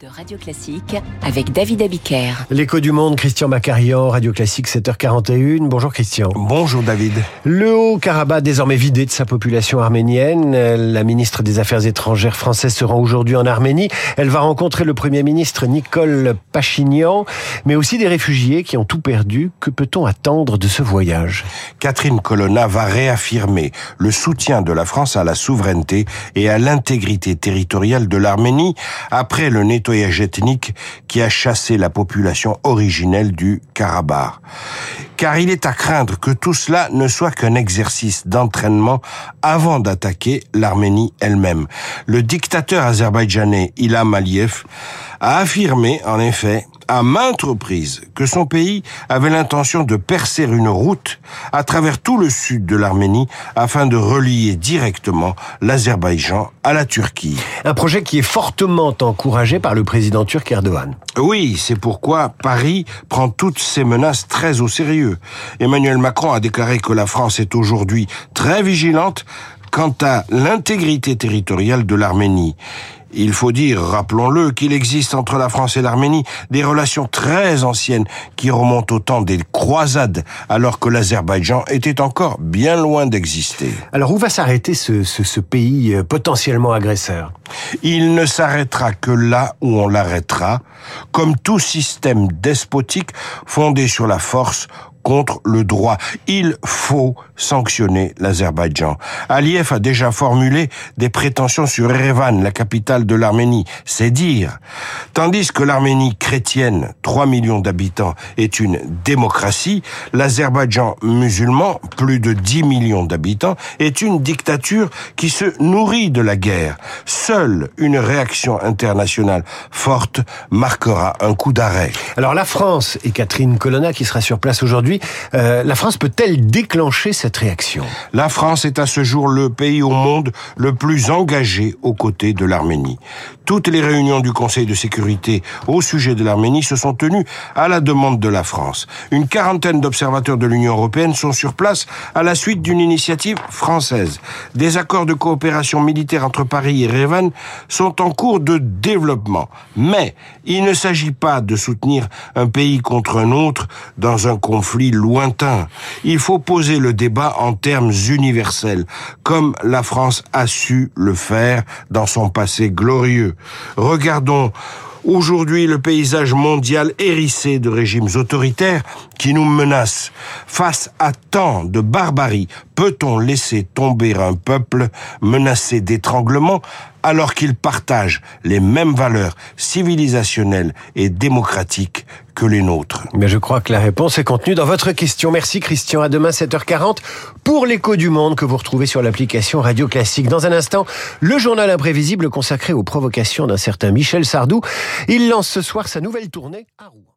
de Radio Classique avec David Abiker. L'écho du monde, Christian Macarian, Radio Classique 7h41. Bonjour Christian. Bonjour David. Le Haut-Karabakh désormais vidé de sa population arménienne. La ministre des Affaires étrangères française se rend aujourd'hui en Arménie. Elle va rencontrer le Premier ministre Nicole Pachinian, mais aussi des réfugiés qui ont tout perdu. Que peut-on attendre de ce voyage? Catherine Colonna va réaffirmer le soutien de la France à la souveraineté et à l'intégrité territoriale de l'Arménie après le nettoyage ethnique qui a chassé la population originelle du Karabakh. Car il est à craindre que tout cela ne soit qu'un exercice d'entraînement avant d'attaquer l'Arménie elle-même. Le dictateur azerbaïdjanais Ilham Aliyev a affirmé, en effet, à maintes reprises que son pays avait l'intention de percer une route à travers tout le sud de l'Arménie afin de relier directement l'Azerbaïdjan à la Turquie. Un projet qui est fortement encouragé par le président turc Erdogan. Oui, c'est pourquoi Paris prend toutes ces menaces très au sérieux. Emmanuel Macron a déclaré que la France est aujourd'hui très vigilante quant à l'intégrité territoriale de l'Arménie. Il faut dire, rappelons-le, qu'il existe entre la France et l'Arménie des relations très anciennes qui remontent au temps des croisades, alors que l'Azerbaïdjan était encore bien loin d'exister. Alors où va s'arrêter ce, ce, ce, pays euh, potentiellement agresseur? Il ne s'arrêtera que là où on l'arrêtera, comme tout système despotique fondé sur la force contre le droit. Il faut sanctionner l'Azerbaïdjan. Aliyev a déjà formulé des prétentions sur Erevan, la capitale de l'Arménie. C'est dire. Tandis que l'Arménie chrétienne, 3 millions d'habitants, est une démocratie, l'Azerbaïdjan musulman, plus de 10 millions d'habitants, est une dictature qui se nourrit de la guerre. Seule une réaction internationale forte marquera un coup d'arrêt. Alors la France et Catherine Colonna qui sera sur place aujourd'hui euh, la France peut-elle déclencher cette réaction? La France est à ce jour le pays au monde le plus engagé aux côtés de l'Arménie. Toutes les réunions du Conseil de sécurité au sujet de l'Arménie se sont tenues à la demande de la France. Une quarantaine d'observateurs de l'Union européenne sont sur place à la suite d'une initiative française. Des accords de coopération militaire entre Paris et Revan sont en cours de développement. Mais il ne s'agit pas de soutenir un pays contre un autre dans un conflit lointain. Il faut poser le débat en termes universels, comme la France a su le faire dans son passé glorieux. Regardons aujourd'hui le paysage mondial hérissé de régimes autoritaires qui nous menacent. Face à tant de barbarie, peut-on laisser tomber un peuple menacé d'étranglement alors qu'il partage les mêmes valeurs civilisationnelles et démocratiques que les nôtres Mais je crois que la réponse est contenue dans votre question. Merci Christian. À demain 7h40 pour l'écho du monde que vous retrouvez sur l'application Radio Classique. Dans un instant, le journal imprévisible consacré aux provocations d'un certain Michel Sardou. Il lance ce soir sa nouvelle tournée à Rouen.